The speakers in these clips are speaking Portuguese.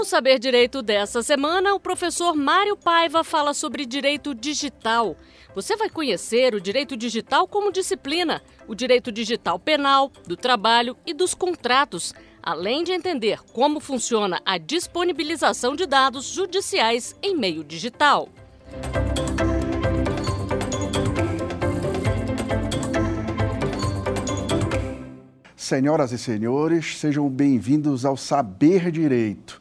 No Saber Direito dessa semana, o professor Mário Paiva fala sobre direito digital. Você vai conhecer o direito digital como disciplina, o direito digital penal, do trabalho e dos contratos, além de entender como funciona a disponibilização de dados judiciais em meio digital. Senhoras e senhores, sejam bem-vindos ao Saber Direito.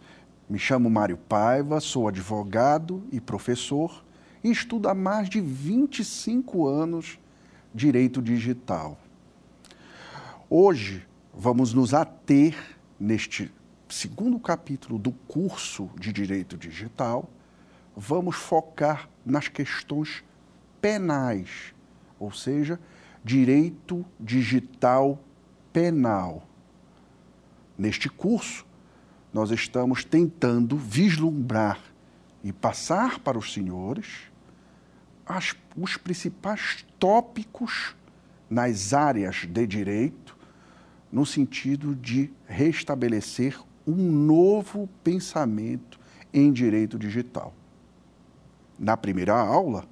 Me chamo Mário Paiva, sou advogado e professor e estudo há mais de 25 anos direito digital. Hoje vamos nos ater neste segundo capítulo do curso de direito digital, vamos focar nas questões penais, ou seja, direito digital penal. Neste curso, nós estamos tentando vislumbrar e passar para os senhores as, os principais tópicos nas áreas de direito, no sentido de restabelecer um novo pensamento em direito digital. Na primeira aula,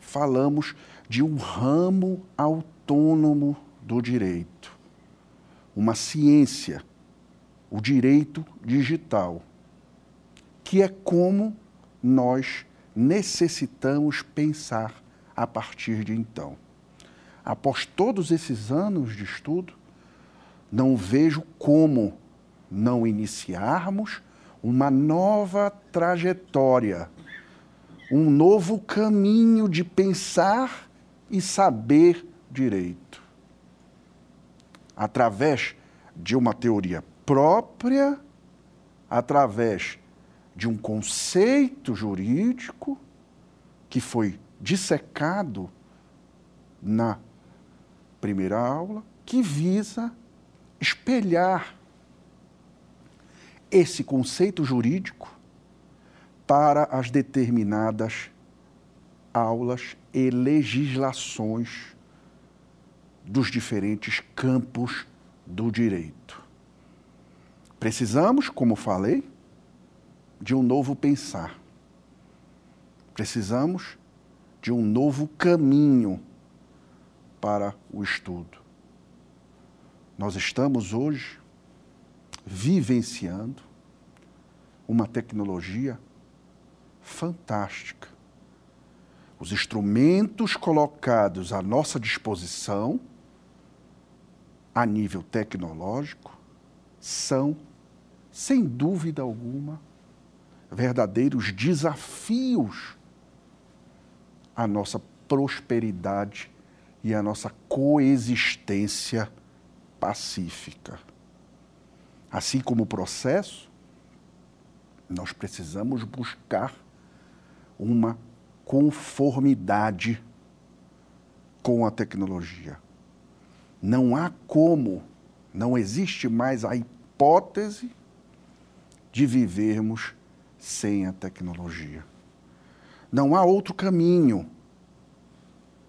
falamos de um ramo autônomo do direito, uma ciência, o direito digital, que é como nós necessitamos pensar a partir de então. Após todos esses anos de estudo, não vejo como não iniciarmos uma nova trajetória, um novo caminho de pensar e saber direito através de uma teoria própria, através de um conceito jurídico que foi dissecado na primeira aula, que visa espelhar esse conceito jurídico para as determinadas aulas e legislações dos diferentes campos do direito. Precisamos, como falei, de um novo pensar. Precisamos de um novo caminho para o estudo. Nós estamos hoje vivenciando uma tecnologia fantástica. Os instrumentos colocados à nossa disposição a nível tecnológico são, sem dúvida alguma, verdadeiros desafios à nossa prosperidade e à nossa coexistência pacífica. Assim como o processo, nós precisamos buscar uma conformidade com a tecnologia. Não há como, não existe mais a hipótese de vivermos sem a tecnologia. Não há outro caminho.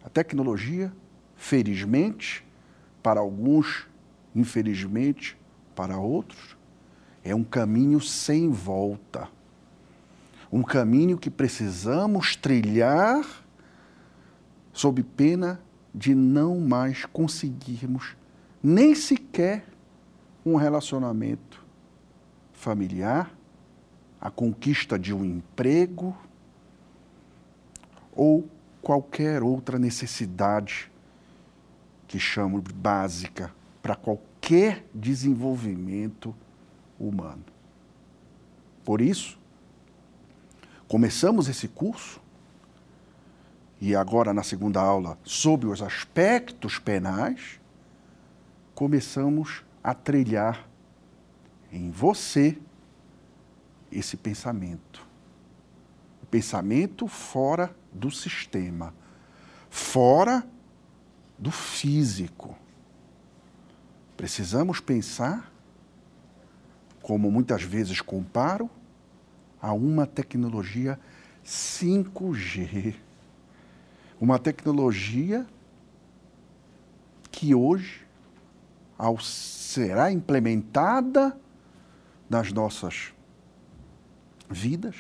A tecnologia, felizmente, para alguns, infelizmente, para outros, é um caminho sem volta. Um caminho que precisamos trilhar sob pena de não mais conseguirmos nem sequer um relacionamento familiar, a conquista de um emprego ou qualquer outra necessidade que chamo de básica para qualquer desenvolvimento humano. Por isso, começamos esse curso e agora na segunda aula sobre os aspectos penais, começamos a trilhar em você esse pensamento. O pensamento fora do sistema, fora do físico. Precisamos pensar, como muitas vezes comparo, a uma tecnologia 5G uma tecnologia que hoje, ao será implementada nas nossas vidas,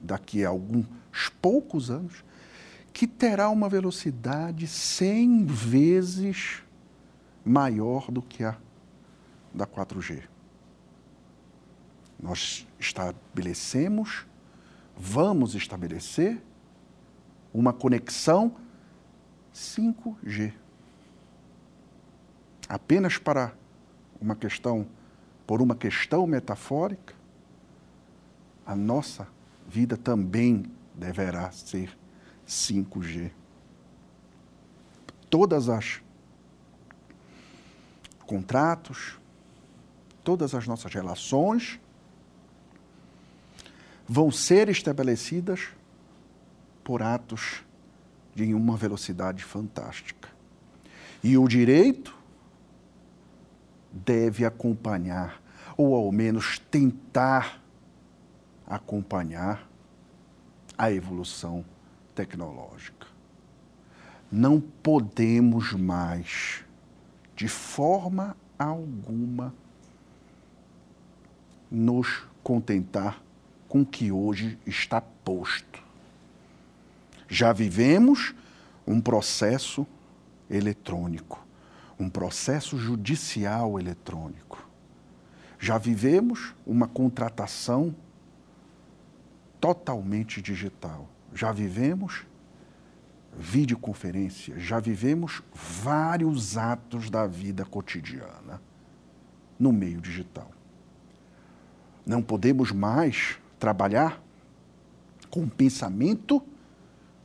daqui a alguns poucos anos, que terá uma velocidade 100 vezes maior do que a da 4G. Nós estabelecemos, vamos estabelecer uma conexão 5G. Apenas para uma questão, por uma questão metafórica, a nossa vida também deverá ser 5G. Todas as contratos, todas as nossas relações vão ser estabelecidas por atos de uma velocidade fantástica. E o direito deve acompanhar, ou ao menos tentar acompanhar, a evolução tecnológica. Não podemos mais, de forma alguma, nos contentar com o que hoje está posto. Já vivemos um processo eletrônico, um processo judicial eletrônico. Já vivemos uma contratação totalmente digital. Já vivemos videoconferência, já vivemos vários atos da vida cotidiana no meio digital. Não podemos mais trabalhar com pensamento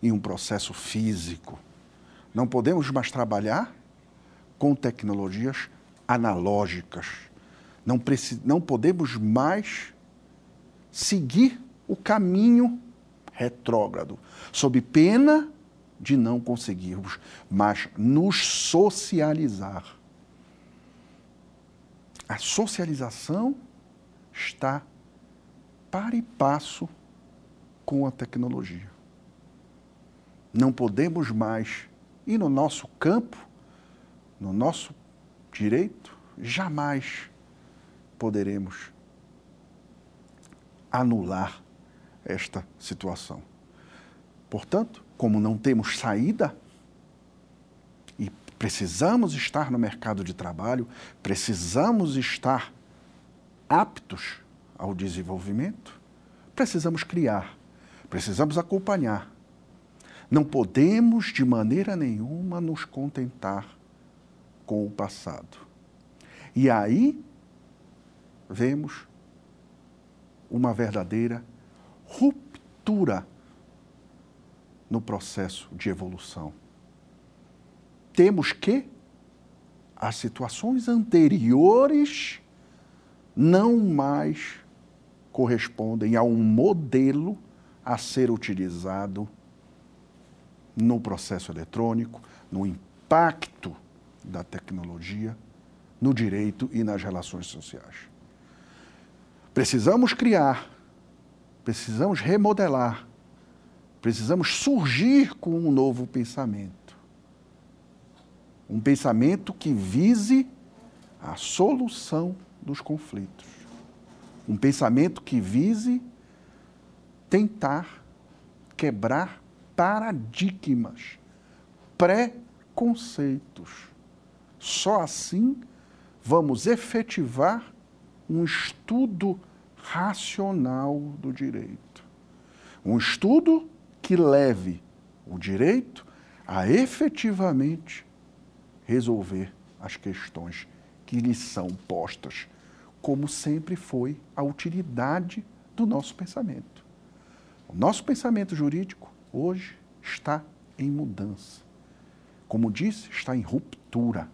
em um processo físico. Não podemos mais trabalhar com tecnologias analógicas. Não, não podemos mais seguir o caminho retrógrado, sob pena de não conseguirmos mais nos socializar. A socialização está para e passo com a tecnologia. Não podemos mais, e no nosso campo, no nosso direito, jamais poderemos anular esta situação. Portanto, como não temos saída e precisamos estar no mercado de trabalho, precisamos estar aptos ao desenvolvimento, precisamos criar, precisamos acompanhar. Não podemos de maneira nenhuma nos contentar com o passado. E aí vemos uma verdadeira ruptura no processo de evolução. Temos que as situações anteriores não mais correspondem a um modelo a ser utilizado no processo eletrônico, no impacto da tecnologia, no direito e nas relações sociais. Precisamos criar Precisamos remodelar. Precisamos surgir com um novo pensamento. Um pensamento que vise a solução dos conflitos. Um pensamento que vise tentar quebrar paradigmas, preconceitos. Só assim vamos efetivar um estudo racional do direito. Um estudo que leve o direito a efetivamente resolver as questões que lhe são postas, como sempre foi a utilidade do nosso pensamento. O nosso pensamento jurídico hoje está em mudança. Como disse, está em ruptura.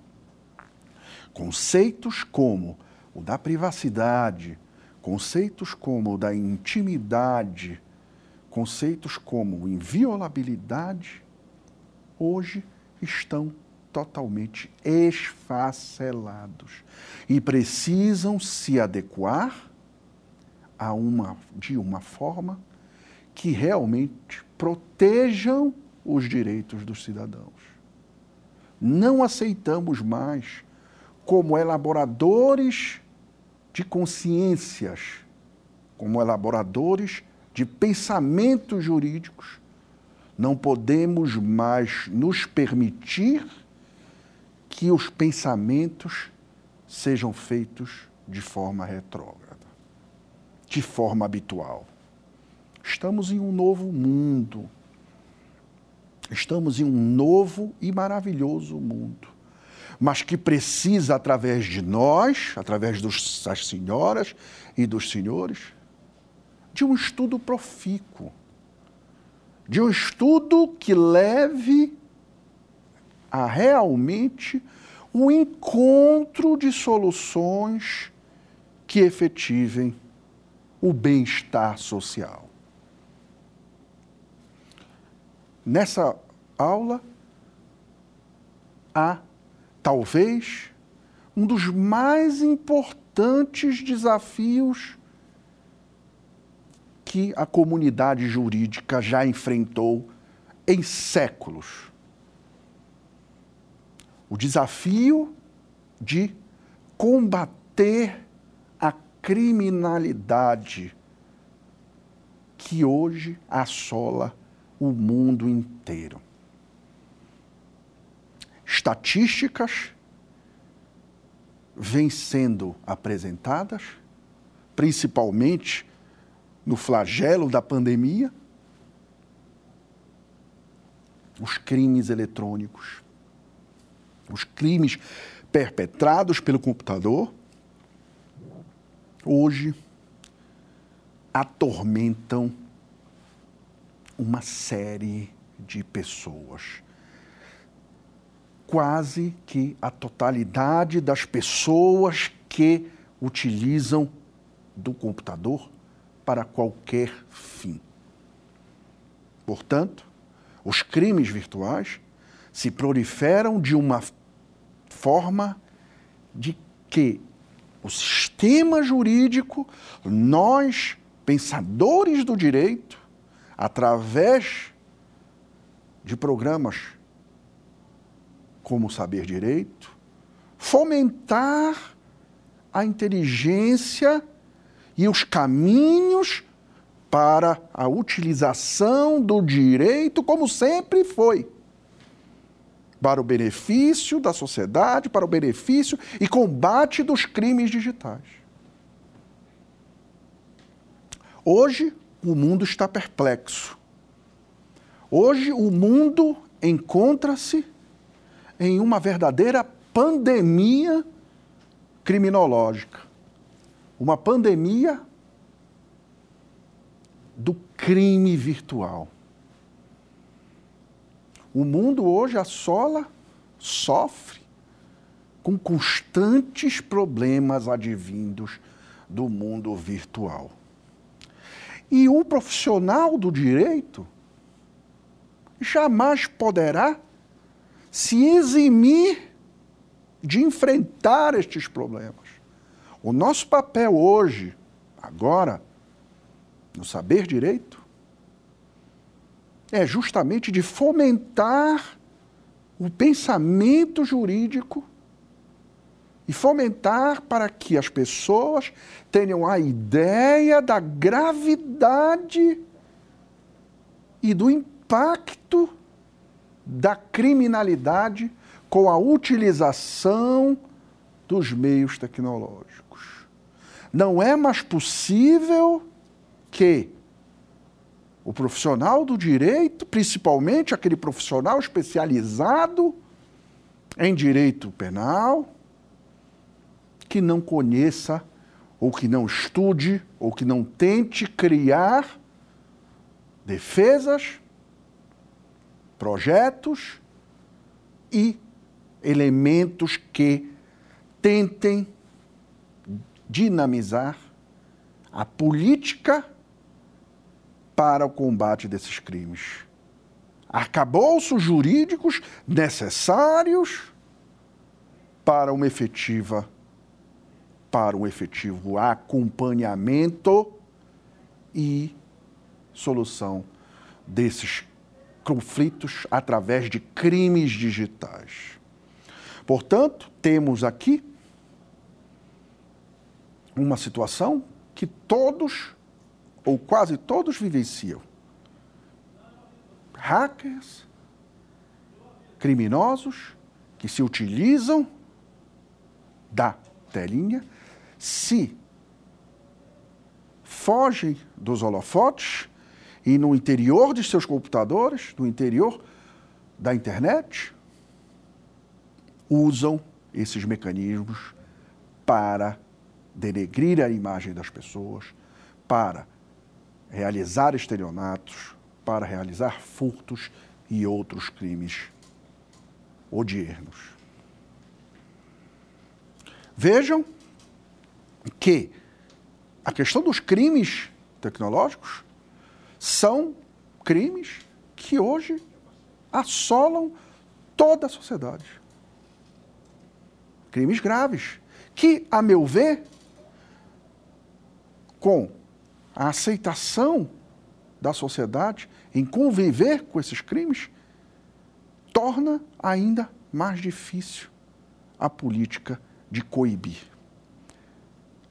Conceitos como o da privacidade, Conceitos como o da intimidade, conceitos como inviolabilidade, hoje estão totalmente esfacelados e precisam se adequar a uma, de uma forma que realmente protejam os direitos dos cidadãos. Não aceitamos mais como elaboradores de consciências como elaboradores de pensamentos jurídicos, não podemos mais nos permitir que os pensamentos sejam feitos de forma retrógrada, de forma habitual. Estamos em um novo mundo. Estamos em um novo e maravilhoso mundo, mas que precisa, através de nós, através das senhoras e dos senhores, de um estudo profícuo, de um estudo que leve a realmente um encontro de soluções que efetivem o bem-estar social. Nessa aula, há talvez um dos mais importantes desafios que a comunidade jurídica já enfrentou em séculos. O desafio de combater a criminalidade que hoje assola o mundo inteiro. Estatísticas vêm sendo apresentadas, principalmente no flagelo da pandemia, os crimes eletrônicos, os crimes perpetrados pelo computador, hoje atormentam uma série de pessoas. Quase que a totalidade das pessoas que utilizam do computador para qualquer fim. Portanto, os crimes virtuais se proliferam de uma forma de que o sistema jurídico, nós, pensadores do direito, através de programas como Saber Direito, fomentar a inteligência e os caminhos para a utilização do direito como sempre foi. Para o benefício da sociedade, para o benefício e combate dos crimes digitais. Hoje, o mundo está perplexo. Hoje o mundo encontra-se em uma verdadeira pandemia criminológica. Uma pandemia do crime virtual. O mundo hoje assola, sofre com constantes problemas advindos do mundo virtual. E o profissional do direito jamais poderá se eximir de enfrentar estes problemas. O nosso papel hoje, agora, no saber direito, é justamente de fomentar o pensamento jurídico e fomentar para que as pessoas tenham a ideia da gravidade e do impacto da criminalidade com a utilização dos meios tecnológicos. Não é mais possível que o profissional do direito, principalmente aquele profissional especializado em direito penal, que não conheça, ou que não estude, ou que não tente criar defesas, projetos e elementos que tentem dinamizar a política para o combate desses crimes. Arcabouços jurídicos necessários para uma efetiva para um efetivo acompanhamento e solução desses conflitos através de crimes digitais. Portanto, temos aqui uma situação que todos ou quase todos vivenciam. Hackers, criminosos que se utilizam da telinha, se fogem dos holofotes e no interior de seus computadores, no interior da internet, usam esses mecanismos para denegrir a imagem das pessoas, para realizar estelionatos, para realizar furtos e outros crimes odiernos. Vejam que a questão dos crimes tecnológicos são crimes que hoje assolam toda a sociedade. Crimes graves, que, a meu ver, com a aceitação da sociedade em conviver com esses crimes, torna ainda mais difícil a política de coibir.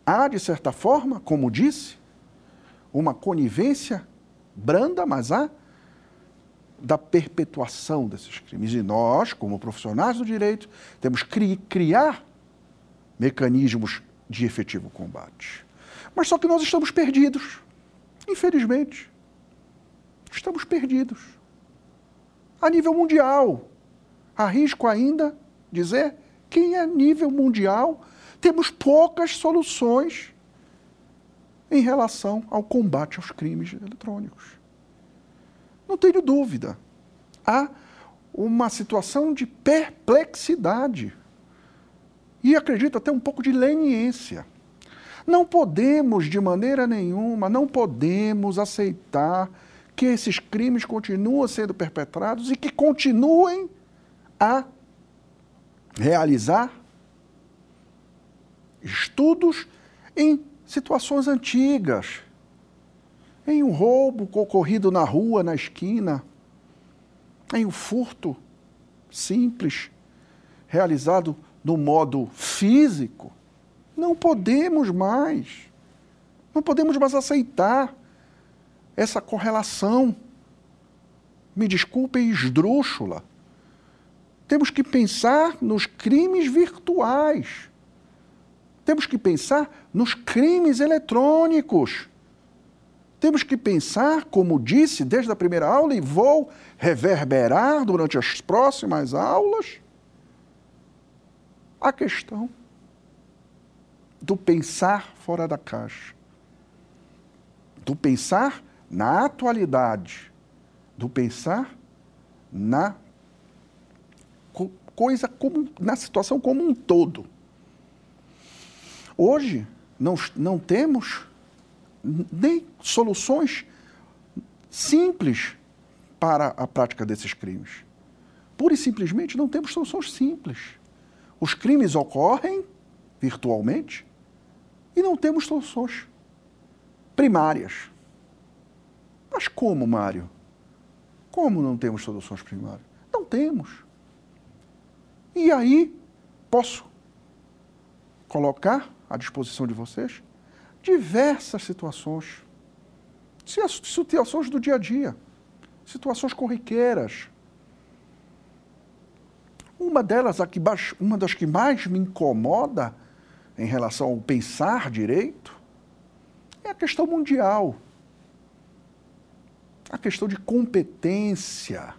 Há, de certa forma, como disse, uma conivência branda, mas há da perpetuação desses crimes. E nós, como profissionais do direito, temos que criar mecanismos de efetivo combate. Mas só que nós estamos perdidos, infelizmente. Estamos perdidos. A nível mundial. Arrisco ainda dizer que, em nível mundial, temos poucas soluções em relação ao combate aos crimes eletrônicos. Não tenho dúvida. Há uma situação de perplexidade e acredito até um pouco de leniência. Não podemos, de maneira nenhuma, não podemos aceitar que esses crimes continuem sendo perpetrados e que continuem a realizar estudos em situações antigas, em um roubo ocorrido na rua, na esquina, em um furto simples, realizado no modo físico. Não podemos mais, não podemos mais aceitar essa correlação. Me desculpem, esdrúxula. Temos que pensar nos crimes virtuais temos que pensar nos crimes eletrônicos. Temos que pensar, como disse desde a primeira aula, e vou reverberar durante as próximas aulas, a questão do pensar fora da caixa, do pensar na atualidade, do pensar na coisa como na situação como um todo. Hoje, não, não temos nem soluções simples para a prática desses crimes. Pura e simplesmente não temos soluções simples. Os crimes ocorrem virtualmente e não temos soluções primárias. Mas como, Mário? Como não temos soluções primárias? Não temos. E aí, posso colocar à disposição de vocês diversas situações. Situações do dia a dia, situações corriqueiras. Uma delas, uma das que mais me incomoda em relação ao pensar direito, é a questão mundial. A questão de competência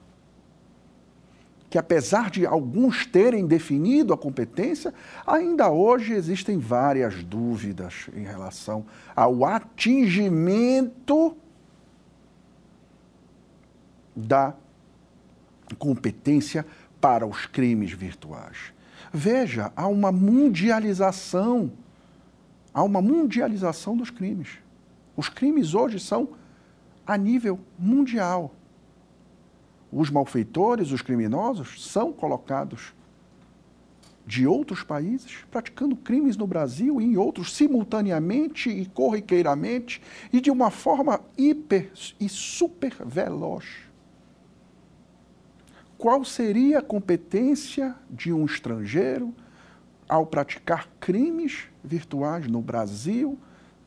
que apesar de alguns terem definido a competência, ainda hoje existem várias dúvidas em relação ao atingimento da competência para os crimes virtuais. Veja, há uma mundialização, há uma mundialização dos crimes. Os crimes hoje são a nível mundial os malfeitores, os criminosos, são colocados de outros países praticando crimes no Brasil e em outros simultaneamente e corriqueiramente e de uma forma hiper e super veloz. Qual seria a competência de um estrangeiro ao praticar crimes virtuais no Brasil,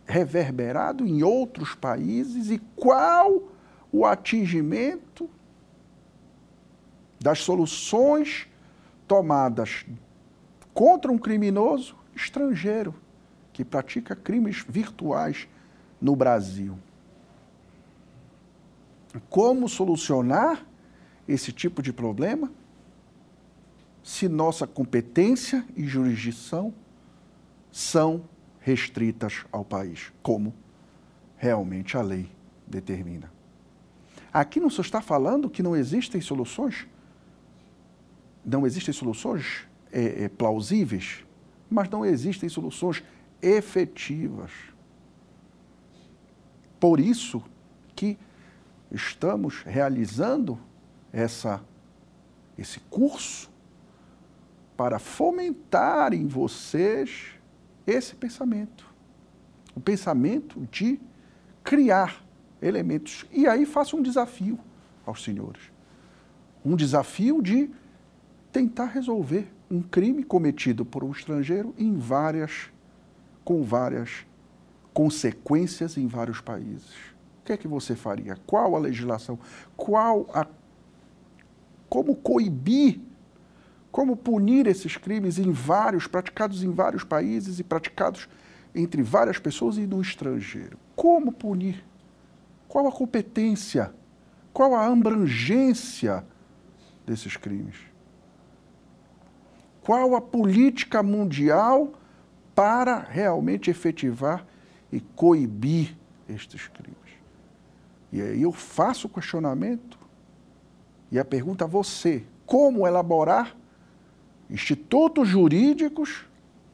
reverberado em outros países e qual o atingimento das soluções tomadas contra um criminoso estrangeiro que pratica crimes virtuais no Brasil. Como solucionar esse tipo de problema se nossa competência e jurisdição são restritas ao país, como realmente a lei determina. Aqui não se está falando que não existem soluções, não existem soluções é, é, plausíveis, mas não existem soluções efetivas. Por isso que estamos realizando essa, esse curso para fomentar em vocês esse pensamento. O pensamento de criar elementos. E aí faço um desafio aos senhores. Um desafio de tentar resolver um crime cometido por um estrangeiro em várias, com várias consequências em vários países. O que é que você faria? Qual a legislação? Qual a como coibir, como punir esses crimes em vários, praticados em vários países e praticados entre várias pessoas e no estrangeiro? Como punir? Qual a competência? Qual a abrangência desses crimes? Qual a política mundial para realmente efetivar e coibir estes crimes? E aí eu faço o questionamento e a pergunta a você: como elaborar institutos jurídicos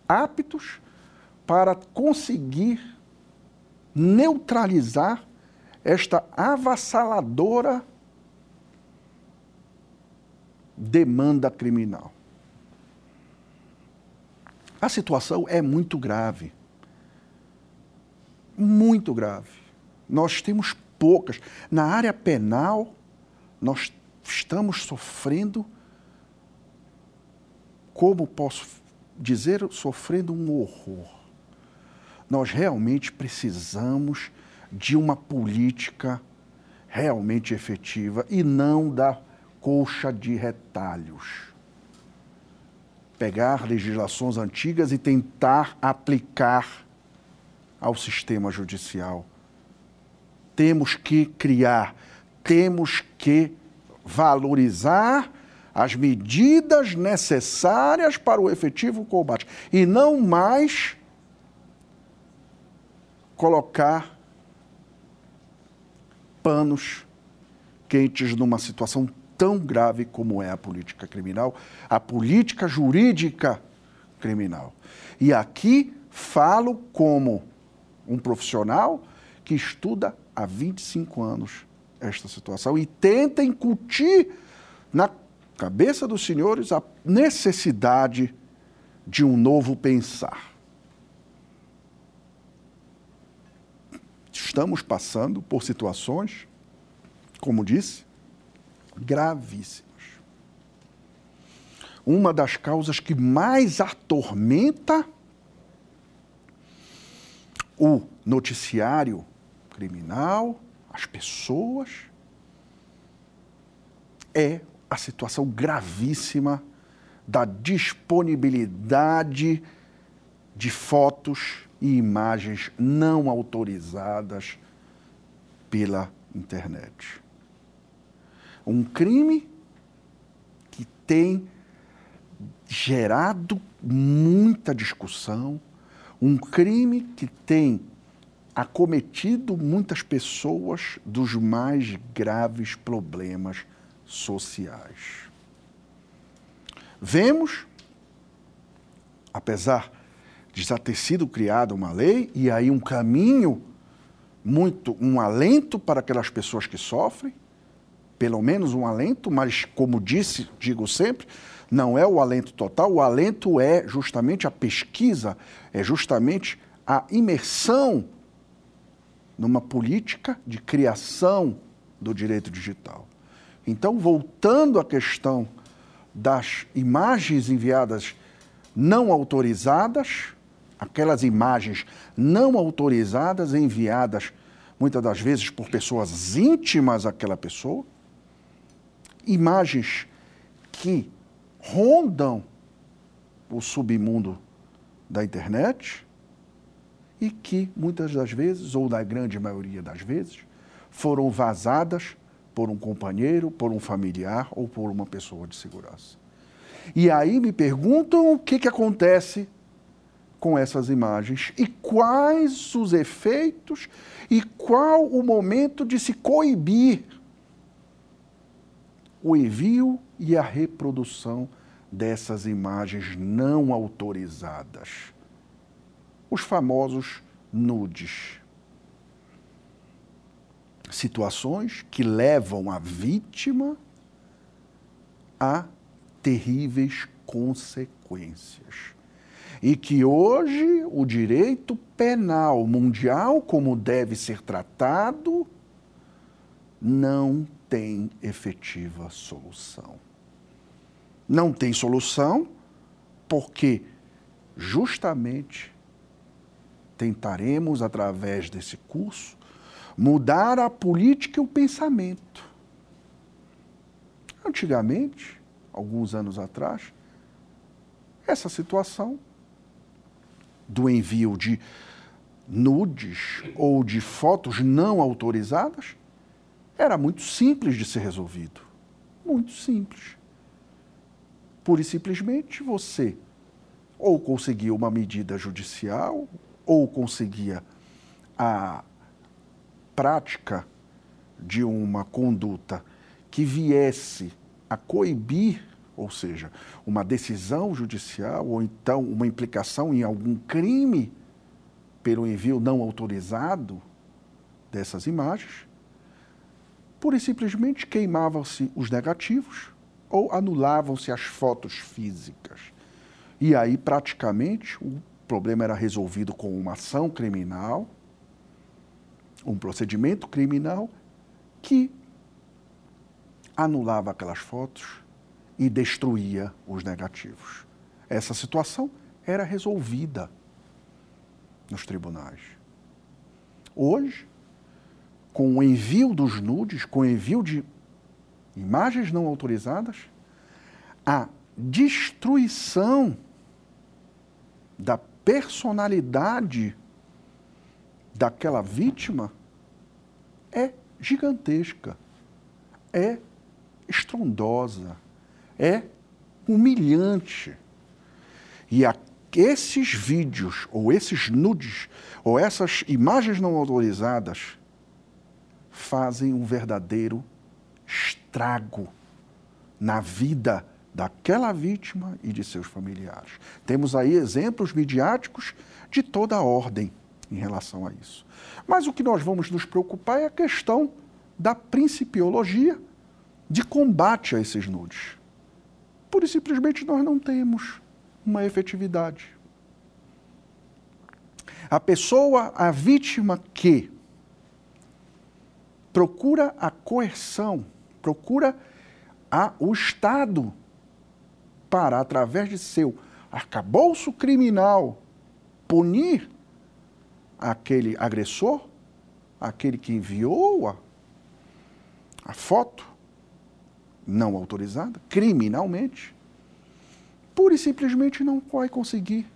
aptos para conseguir neutralizar esta avassaladora demanda criminal. A situação é muito grave. Muito grave. Nós temos poucas. Na área penal, nós estamos sofrendo, como posso dizer, sofrendo um horror. Nós realmente precisamos de uma política realmente efetiva e não da colcha de retalhos. Pegar legislações antigas e tentar aplicar ao sistema judicial. Temos que criar, temos que valorizar as medidas necessárias para o efetivo combate e não mais colocar panos quentes numa situação tão grave como é a política criminal, a política jurídica criminal. E aqui falo como um profissional que estuda há 25 anos esta situação e tenta incutir na cabeça dos senhores a necessidade de um novo pensar. estamos passando por situações, como disse, gravíssimas. Uma das causas que mais atormenta o noticiário criminal, as pessoas, é a situação gravíssima da disponibilidade de fotos e imagens não autorizadas pela internet. Um crime que tem gerado muita discussão, um crime que tem acometido muitas pessoas dos mais graves problemas sociais. Vemos, apesar de já ter sido criada uma lei e aí um caminho muito um alento para aquelas pessoas que sofrem, pelo menos um alento, mas como disse, digo sempre, não é o alento total, o alento é justamente a pesquisa, é justamente a imersão numa política de criação do direito digital. Então, voltando à questão das imagens enviadas não autorizadas, aquelas imagens não autorizadas enviadas muitas das vezes por pessoas íntimas àquela pessoa, imagens que rondam o submundo da internet e que muitas das vezes, ou na grande maioria das vezes, foram vazadas por um companheiro, por um familiar ou por uma pessoa de segurança. E aí me perguntam o que, que acontece com essas imagens e quais os efeitos e qual o momento de se coibir o envio e a reprodução dessas imagens não autorizadas. Os famosos nudes. Situações que levam a vítima a terríveis consequências e que hoje o direito penal mundial, como deve ser tratado, não tem efetiva solução. Não tem solução porque justamente tentaremos, através desse curso, mudar a política e o pensamento. Antigamente, alguns anos atrás, essa situação do envio de nudes ou de fotos não autorizadas era muito simples de ser resolvido. Muito simples. Pura e simplesmente você ou conseguia uma medida judicial ou conseguia a prática de uma conduta que viesse a coibir ou seja, uma decisão judicial ou então uma implicação em algum crime pelo envio não autorizado dessas imagens, pura e simplesmente queimavam-se os negativos ou anulavam-se as fotos físicas. E aí, praticamente, o problema era resolvido com uma ação criminal, um procedimento criminal que anulava aquelas fotos e destruía os negativos. Essa situação era resolvida nos tribunais. Hoje, com o envio dos nudes, com o envio de imagens não autorizadas, a destruição da personalidade daquela vítima é gigantesca, é estrondosa é humilhante. E a, esses vídeos, ou esses nudes, ou essas imagens não autorizadas, fazem um verdadeiro estrago na vida daquela vítima e de seus familiares. Temos aí exemplos midiáticos de toda a ordem em relação a isso. Mas o que nós vamos nos preocupar é a questão da principiologia de combate a esses nudes pura e simplesmente nós não temos uma efetividade. A pessoa, a vítima que procura a coerção, procura a, o Estado para, através de seu arcabouço criminal, punir aquele agressor, aquele que enviou a, a foto, não autorizada, criminalmente, pura e simplesmente não vai conseguir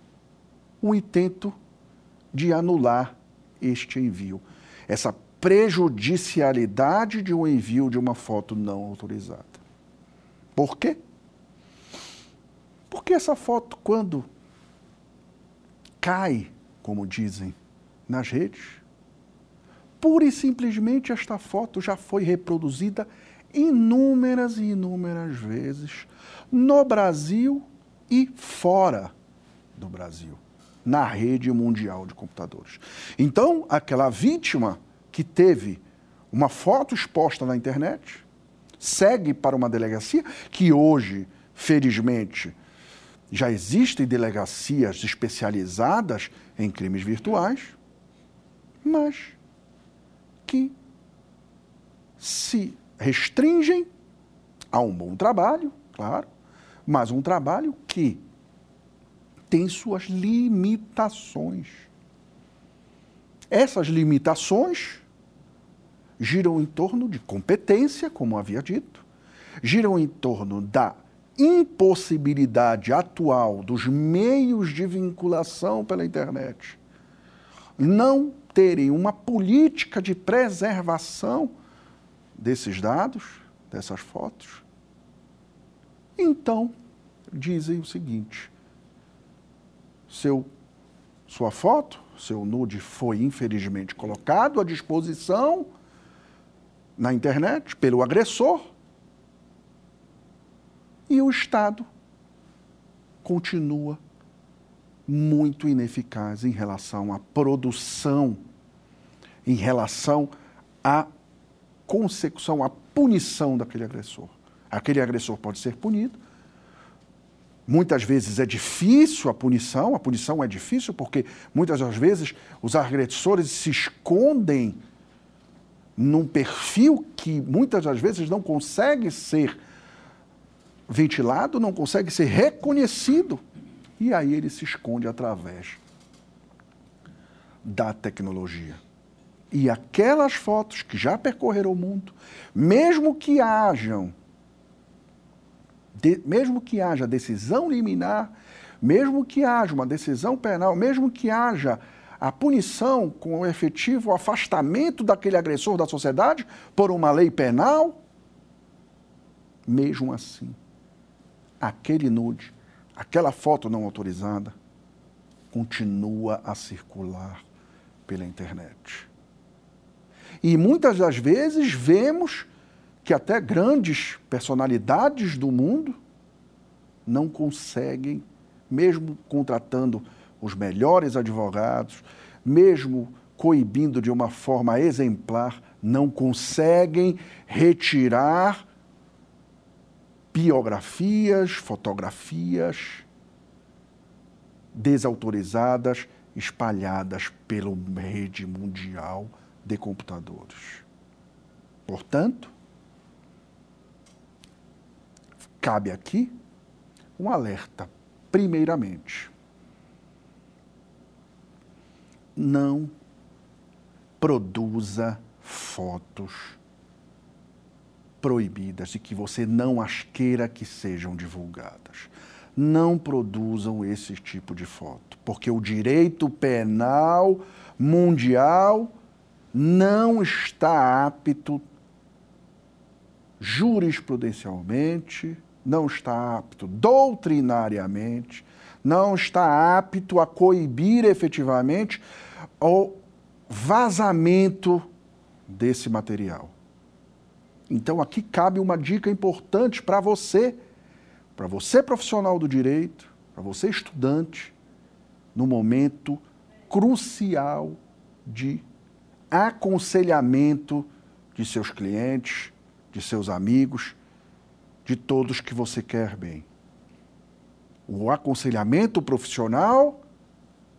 um intento de anular este envio. Essa prejudicialidade de um envio de uma foto não autorizada. Por quê? Porque essa foto, quando cai, como dizem, nas redes, pura e simplesmente esta foto já foi reproduzida inúmeras e inúmeras vezes no Brasil e fora do Brasil, na rede mundial de computadores. Então, aquela vítima que teve uma foto exposta na internet segue para uma delegacia que hoje, felizmente, já existem delegacias especializadas em crimes virtuais, mas que se restringem a um bom trabalho, claro, mas um trabalho que tem suas limitações. Essas limitações giram em torno de competência, como havia dito, giram em torno da impossibilidade atual dos meios de vinculação pela internet não terem uma política de preservação desses dados, dessas fotos. Então, dizem o seguinte: seu, sua foto, seu nude foi infelizmente colocado à disposição na internet pelo agressor e o Estado continua muito ineficaz em relação à produção, em relação à consecução, à punição daquele agressor. Aquele agressor pode ser punido. Muitas vezes é difícil a punição, a punição é difícil porque muitas das vezes os agressores se escondem num perfil que muitas das vezes não consegue ser ventilado, não consegue ser reconhecido. E aí ele se esconde através da tecnologia. E aquelas fotos que já percorreram o mundo, mesmo que hajam, de, mesmo que haja decisão liminar, mesmo que haja uma decisão penal, mesmo que haja a punição com o efetivo afastamento daquele agressor da sociedade por uma lei penal, mesmo assim, aquele nude, aquela foto não autorizada, continua a circular pela internet. E muitas das vezes vemos que até grandes personalidades do mundo não conseguem, mesmo contratando os melhores advogados, mesmo coibindo de uma forma exemplar, não conseguem retirar biografias, fotografias desautorizadas espalhadas pela rede mundial de computadores. Portanto, cabe aqui um alerta. Primeiramente, não produza fotos proibidas e que você não as queira que sejam divulgadas. Não produzam esse tipo de foto, porque o direito penal mundial não está apto jurisprudencialmente, não está apto doutrinariamente, não está apto a coibir efetivamente o vazamento desse material. Então aqui cabe uma dica importante para você, para você profissional do direito, para você estudante, no momento crucial de aconselhamento de seus clientes, de seus amigos, de todos que você quer bem. O aconselhamento profissional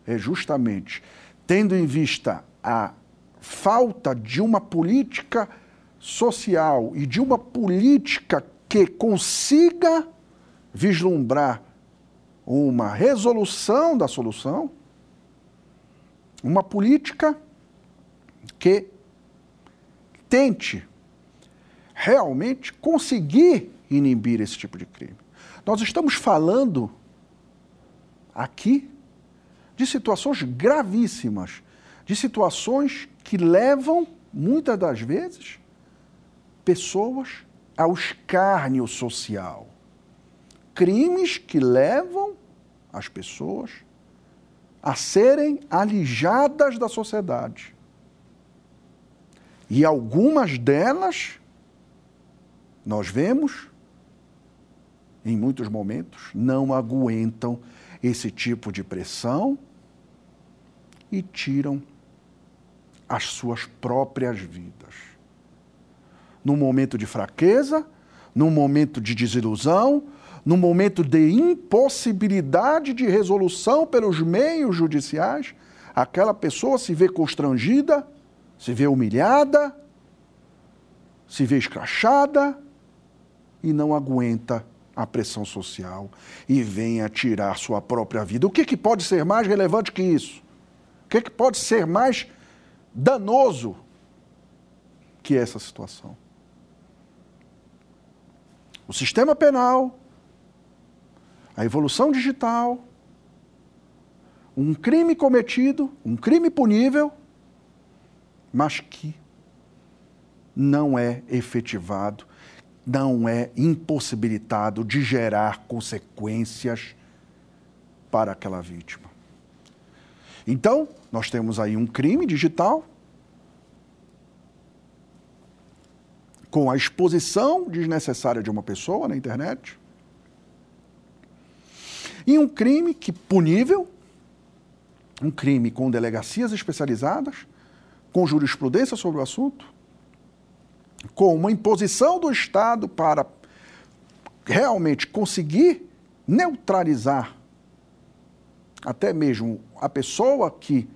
é justamente tendo em vista a falta de uma política social e de uma política que consiga vislumbrar uma resolução da solução, uma política que tente realmente conseguir inibir esse tipo de crime. Nós estamos falando aqui de situações gravíssimas, de situações que levam, muitas das vezes, pessoas ao escárnio social. Crimes que levam as pessoas a serem alijadas da sociedade. E algumas delas, nós vemos, em muitos momentos, não aguentam esse tipo de pressão e tiram as suas próprias vidas. Num momento de fraqueza, num momento de desilusão, num momento de impossibilidade de resolução pelos meios judiciais, aquela pessoa se vê constrangida, se vê humilhada, se vê escrachada e não aguenta a pressão social e venha tirar sua própria vida. O que, que pode ser mais relevante que isso? O que, que pode ser mais danoso que essa situação? O sistema penal, a evolução digital, um crime cometido, um crime punível, mas que não é efetivado não é impossibilitado de gerar consequências para aquela vítima. Então, nós temos aí um crime digital com a exposição desnecessária de uma pessoa na internet. E um crime que punível, um crime com delegacias especializadas, com jurisprudência sobre o assunto, com uma imposição do Estado para realmente conseguir neutralizar até mesmo a pessoa que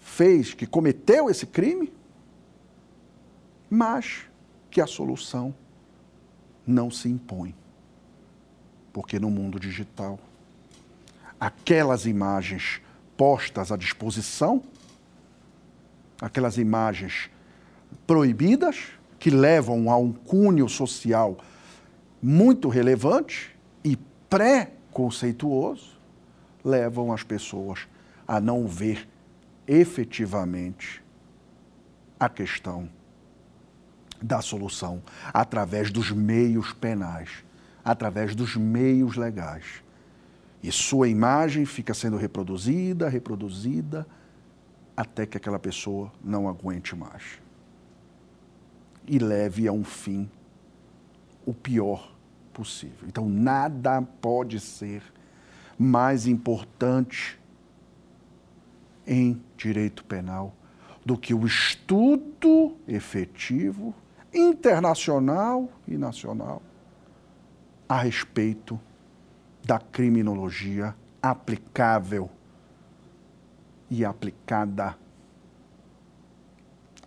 fez, que cometeu esse crime, mas que a solução não se impõe. Porque no mundo digital, aquelas imagens postas à disposição, aquelas imagens proibidas, que levam a um cunho social muito relevante e pré-conceituoso, levam as pessoas a não ver efetivamente a questão da solução através dos meios penais, através dos meios legais. E sua imagem fica sendo reproduzida, reproduzida, até que aquela pessoa não aguente mais e leve a um fim o pior possível. Então, nada pode ser mais importante em direito penal do que o estudo efetivo, internacional e nacional, a respeito da criminologia aplicável e aplicada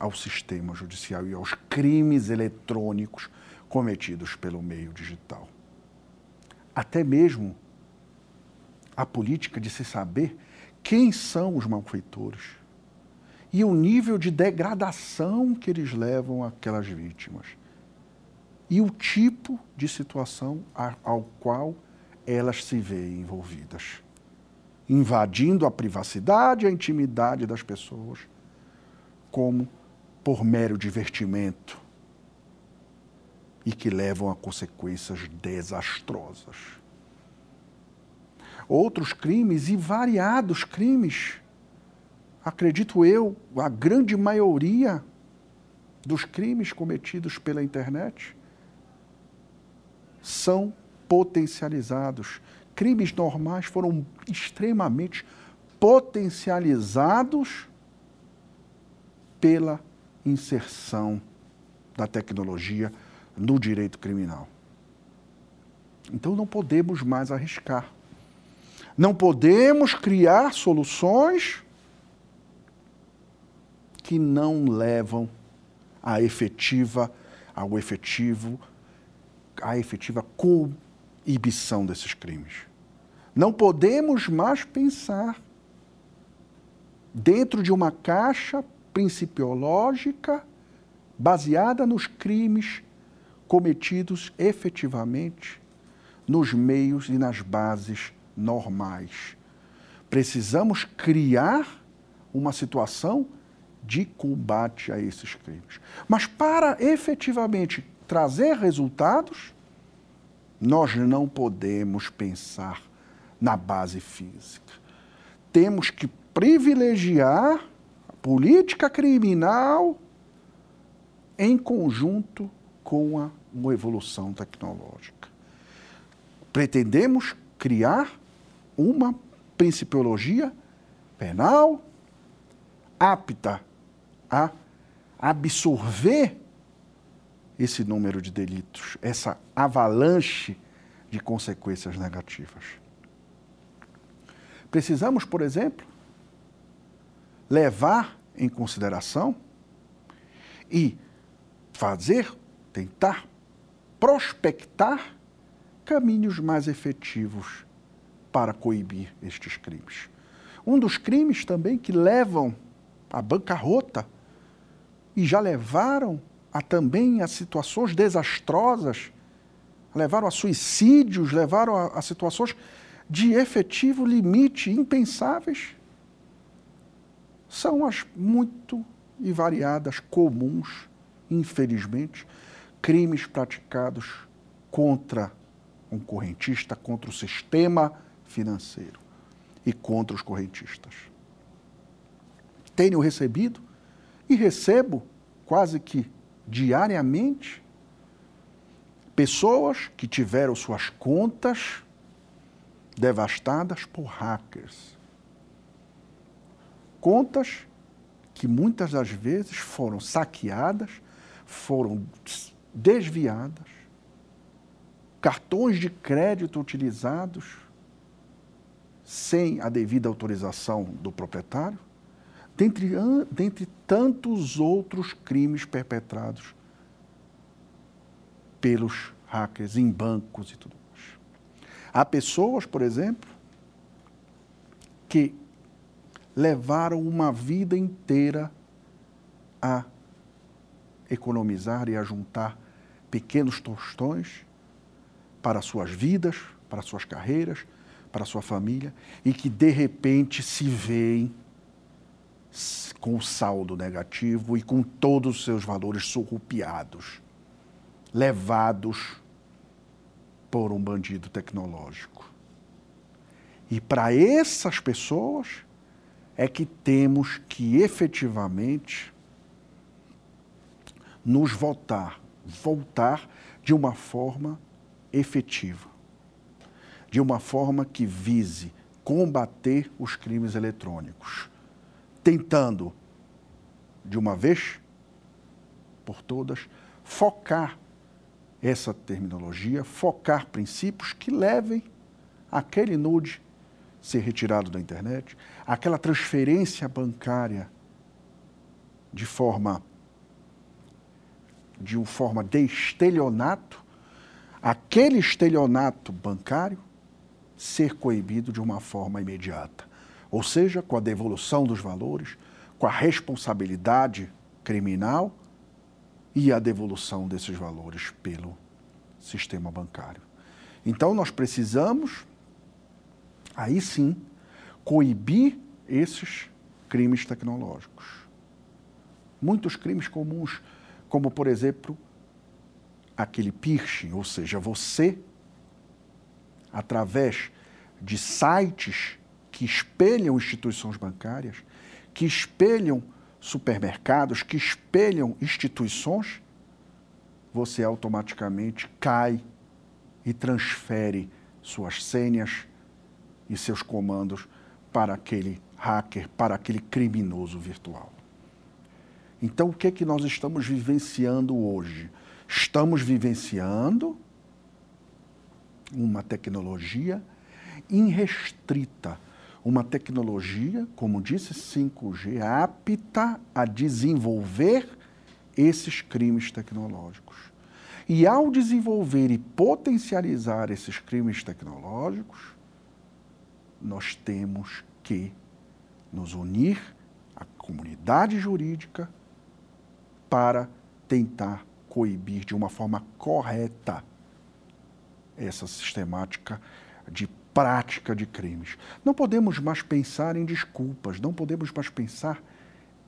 ao sistema judicial e aos crimes eletrônicos cometidos pelo meio digital. Até mesmo a política de se saber quem são os malfeitores e o nível de degradação que eles levam aquelas vítimas e o tipo de situação ao qual elas se veem envolvidas, invadindo a privacidade e a intimidade das pessoas, como por mero divertimento e que levam a consequências desastrosas. Outros crimes e variados crimes, acredito eu, a grande maioria dos crimes cometidos pela internet são potencializados. Crimes normais foram extremamente potencializados pela inserção da tecnologia no direito criminal. Então não podemos mais arriscar. Não podemos criar soluções que não levam à efetiva, ao efetivo, à efetiva coibição desses crimes. Não podemos mais pensar dentro de uma caixa principiológica baseada nos crimes cometidos efetivamente nos meios e nas bases normais. Precisamos criar uma situação de combate a esses crimes. Mas para efetivamente trazer resultados, nós não podemos pensar na base física. Temos que privilegiar política criminal em conjunto com a uma evolução tecnológica. Pretendemos criar uma principiologia penal apta a absorver esse número de delitos, essa avalanche de consequências negativas. Precisamos, por exemplo, levar em consideração e fazer, tentar prospectar caminhos mais efetivos para coibir estes crimes. Um dos crimes também que levam à bancarrota e já levaram a, também a situações desastrosas, levaram a suicídios, levaram a, a situações de efetivo limite impensáveis, são as muito e variadas, comuns, infelizmente, crimes praticados contra um correntista, contra o sistema financeiro e contra os correntistas. Tenho recebido e recebo quase que diariamente pessoas que tiveram suas contas devastadas por hackers. Contas que muitas das vezes foram saqueadas, foram desviadas, cartões de crédito utilizados sem a devida autorização do proprietário, dentre, dentre tantos outros crimes perpetrados pelos hackers em bancos e tudo mais. Há pessoas, por exemplo, que levaram uma vida inteira a economizar e a juntar pequenos tostões para suas vidas, para suas carreiras, para sua família e que de repente se veem com o saldo negativo e com todos os seus valores surrupiados, levados por um bandido tecnológico. E para essas pessoas é que temos que efetivamente nos voltar, voltar de uma forma efetiva de uma forma que vise combater os crimes eletrônicos, tentando, de uma vez por todas, focar essa terminologia, focar princípios que levem aquele nude ser retirado da internet, aquela transferência bancária de forma de uma forma de estelionato, aquele estelionato bancário ser coibido de uma forma imediata. Ou seja, com a devolução dos valores, com a responsabilidade criminal e a devolução desses valores pelo sistema bancário. Então, nós precisamos, aí sim, coibir esses crimes tecnológicos. Muitos crimes comuns, como, por exemplo, aquele piercing, ou seja, você através de sites que espelham instituições bancárias, que espelham supermercados, que espelham instituições, você automaticamente cai e transfere suas senhas e seus comandos para aquele hacker, para aquele criminoso virtual. Então, o que é que nós estamos vivenciando hoje? Estamos vivenciando uma tecnologia irrestrita, uma tecnologia, como disse 5G, apta a desenvolver esses crimes tecnológicos. E ao desenvolver e potencializar esses crimes tecnológicos, nós temos que nos unir à comunidade jurídica para tentar coibir de uma forma correta essa sistemática de prática de crimes. Não podemos mais pensar em desculpas, não podemos mais pensar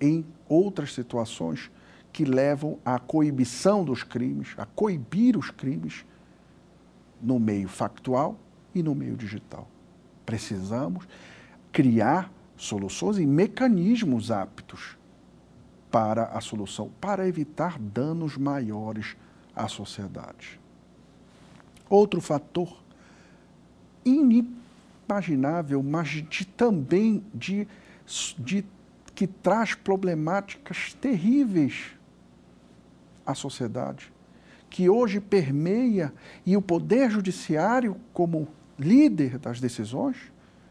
em outras situações que levam à coibição dos crimes, a coibir os crimes no meio factual e no meio digital. Precisamos criar soluções e mecanismos aptos para a solução, para evitar danos maiores à sociedade. Outro fator inimaginável, mas de, também de, de, que traz problemáticas terríveis à sociedade, que hoje permeia e o poder judiciário, como líder das decisões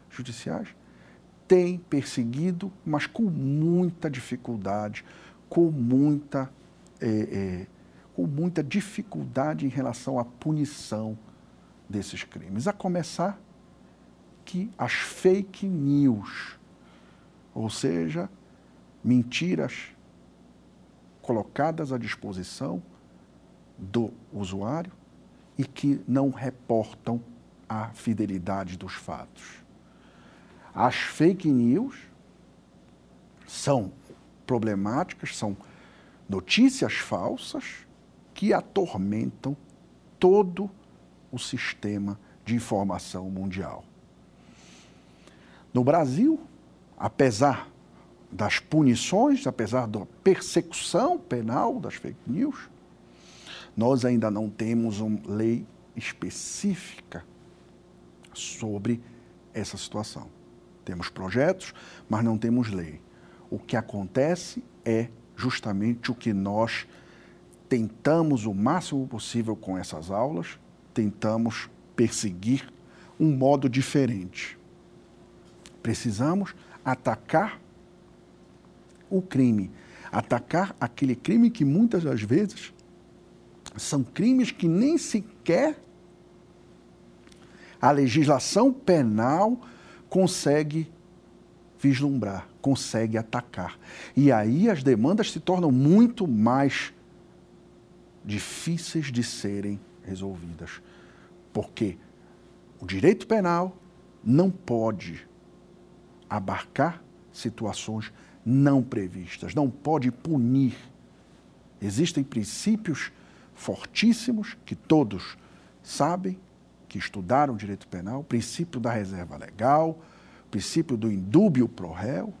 judiciais, tem perseguido, mas com muita dificuldade, com muita é, é, com muita dificuldade em relação à punição desses crimes, a começar que as fake news, ou seja, mentiras colocadas à disposição do usuário e que não reportam a fidelidade dos fatos. As fake news são problemáticas, são notícias falsas que atormentam todo o sistema de informação mundial. No Brasil, apesar das punições, apesar da persecução penal das fake news, nós ainda não temos uma lei específica sobre essa situação. Temos projetos, mas não temos lei. O que acontece é justamente o que nós tentamos o máximo possível com essas aulas, tentamos perseguir um modo diferente. Precisamos atacar o crime, atacar aquele crime que muitas das vezes são crimes que nem sequer a legislação penal consegue vislumbrar, consegue atacar. E aí as demandas se tornam muito mais difíceis de serem resolvidas. Porque o direito penal não pode abarcar situações não previstas, não pode punir. Existem princípios fortíssimos que todos sabem, que estudaram direito penal, o princípio da reserva legal, o princípio do indúbio pro réu,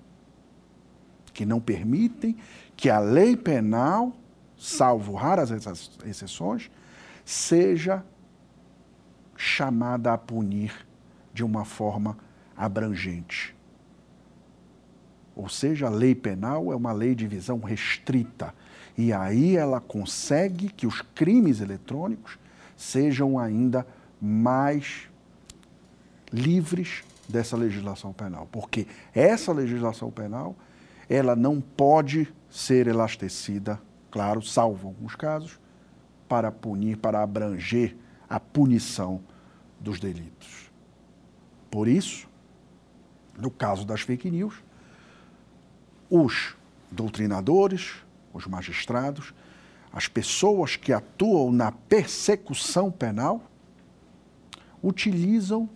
que não permitem que a lei penal, salvo raras exceções, seja chamada a punir de uma forma abrangente. Ou seja, a lei penal é uma lei de visão restrita. E aí ela consegue que os crimes eletrônicos sejam ainda mais livres dessa legislação penal, porque essa legislação penal ela não pode ser elastecida, claro, salvo alguns casos, para punir, para abranger a punição dos delitos. Por isso, no caso das fake news, os doutrinadores, os magistrados, as pessoas que atuam na persecução penal, utilizam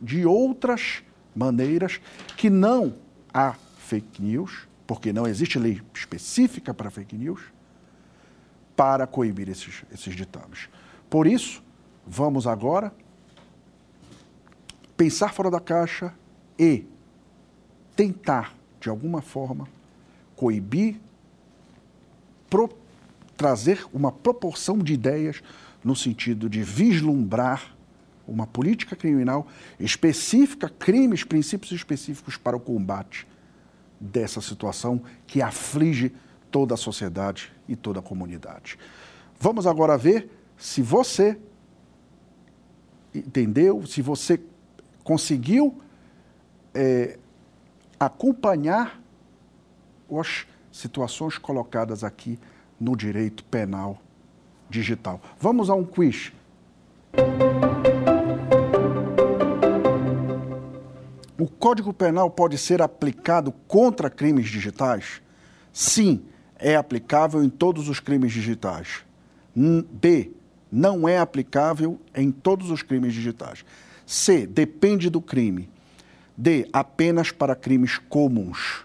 de outras maneiras que não há fake news, porque não existe lei específica para fake news, para coibir esses, esses ditames. Por isso, vamos agora pensar fora da caixa e tentar, de alguma forma, coibir, pro, trazer uma proporção de ideias no sentido de vislumbrar uma política criminal específica, crimes, princípios específicos para o combate dessa situação que aflige toda a sociedade e toda a comunidade. Vamos agora ver se você entendeu, se você conseguiu é, acompanhar as situações colocadas aqui no direito penal digital. Vamos a um quiz. O Código Penal pode ser aplicado contra crimes digitais? Sim, é aplicável em todos os crimes digitais. B, não é aplicável em todos os crimes digitais. C, depende do crime. D, apenas para crimes comuns.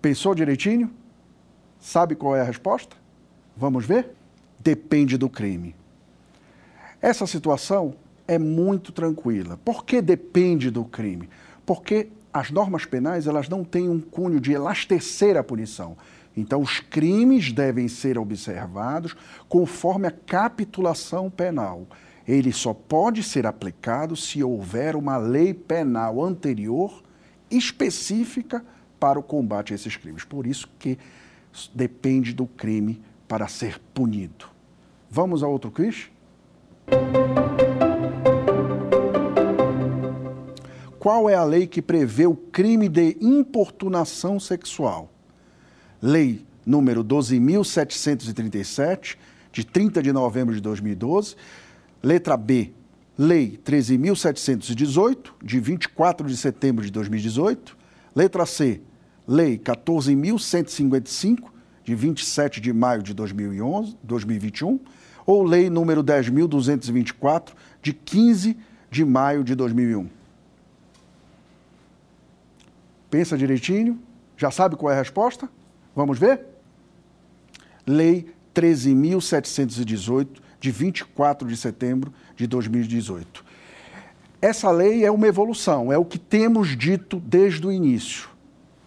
Pensou direitinho? Sabe qual é a resposta? Vamos ver? Depende do crime. Essa situação é muito tranquila. Por que depende do crime? Porque as normas penais elas não têm um cunho de elastecer a punição. Então, os crimes devem ser observados conforme a capitulação penal. Ele só pode ser aplicado se houver uma lei penal anterior específica para o combate a esses crimes. Por isso que depende do crime para ser punido. Vamos a outro quiz? Qual é a lei que prevê o crime de importunação sexual? Lei número 12.737, de 30 de novembro de 2012, Letra B, Lei 13.718, de 24 de setembro de 2018. Letra C, Lei 14.155, de 27 de maio de 2011, 2021. Ou Lei número 10.224, de 15 de maio de 2001. Pensa direitinho. Já sabe qual é a resposta? Vamos ver? Lei 13.718, de 24 de setembro de 2018. Essa lei é uma evolução, é o que temos dito desde o início.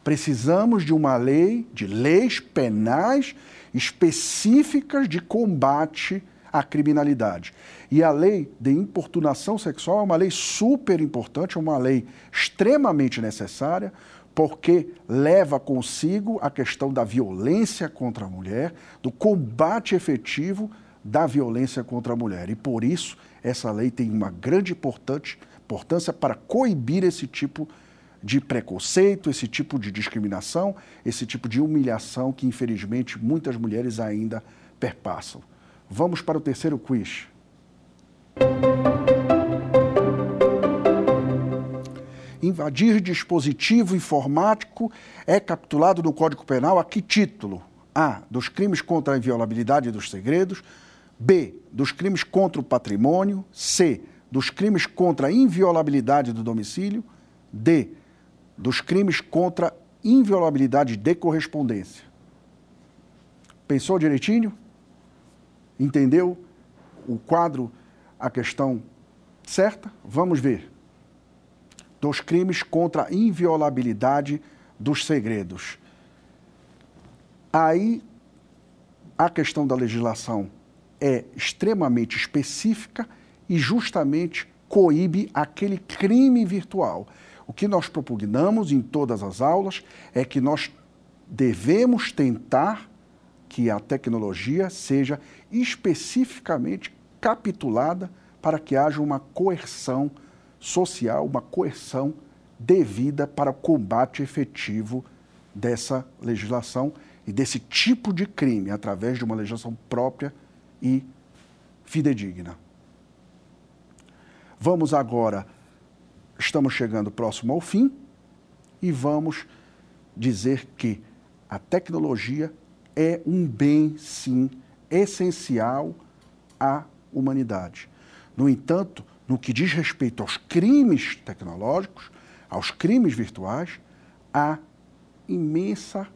Precisamos de uma lei, de leis penais específicas de combate à criminalidade. E a lei de importunação sexual é uma lei super importante, é uma lei extremamente necessária, porque leva consigo a questão da violência contra a mulher, do combate efetivo da violência contra a mulher. E por isso, essa lei tem uma grande importância para coibir esse tipo de preconceito, esse tipo de discriminação, esse tipo de humilhação que, infelizmente, muitas mulheres ainda perpassam. Vamos para o terceiro quiz. Invadir dispositivo informático é capitulado no Código Penal a que título? A. Dos crimes contra a inviolabilidade dos segredos. B. Dos crimes contra o patrimônio. C. Dos crimes contra a inviolabilidade do domicílio. D. Dos crimes contra inviolabilidade de correspondência. Pensou direitinho? Entendeu o quadro, a questão certa? Vamos ver dos crimes contra a inviolabilidade dos segredos. Aí a questão da legislação é extremamente específica e justamente coíbe aquele crime virtual. O que nós propugnamos em todas as aulas é que nós devemos tentar que a tecnologia seja especificamente capitulada para que haja uma coerção social, uma coerção devida para o combate efetivo dessa legislação e desse tipo de crime, através de uma legislação própria e fidedigna. Vamos agora, estamos chegando próximo ao fim e vamos dizer que a tecnologia é um bem, sim, essencial à humanidade. No entanto, no que diz respeito aos crimes tecnológicos, aos crimes virtuais, há imensa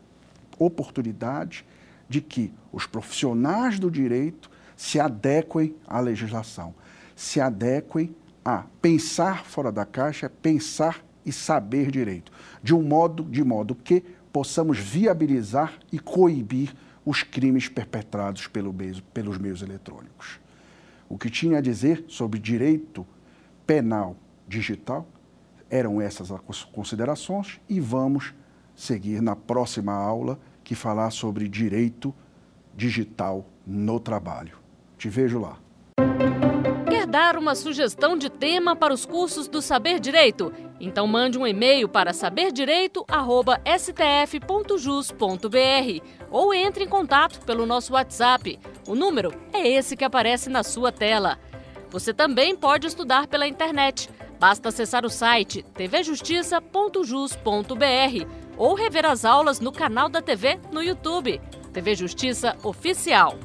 oportunidade de que os profissionais do direito se adequem à legislação, se adequem a pensar fora da caixa, pensar e saber direito, de um modo de modo que possamos viabilizar e coibir os crimes perpetrados pelo pelos meios eletrônicos o que tinha a dizer sobre direito penal digital. Eram essas as considerações e vamos seguir na próxima aula que falar sobre direito digital no trabalho. Te vejo lá. Quer dar uma sugestão de tema para os cursos do Saber Direito? Então mande um e-mail para saberdireito@stf.jus.br ou entre em contato pelo nosso WhatsApp. O número é esse que aparece na sua tela. Você também pode estudar pela internet. Basta acessar o site tvjustiça.jus.br ou rever as aulas no canal da TV no YouTube. TV Justiça Oficial.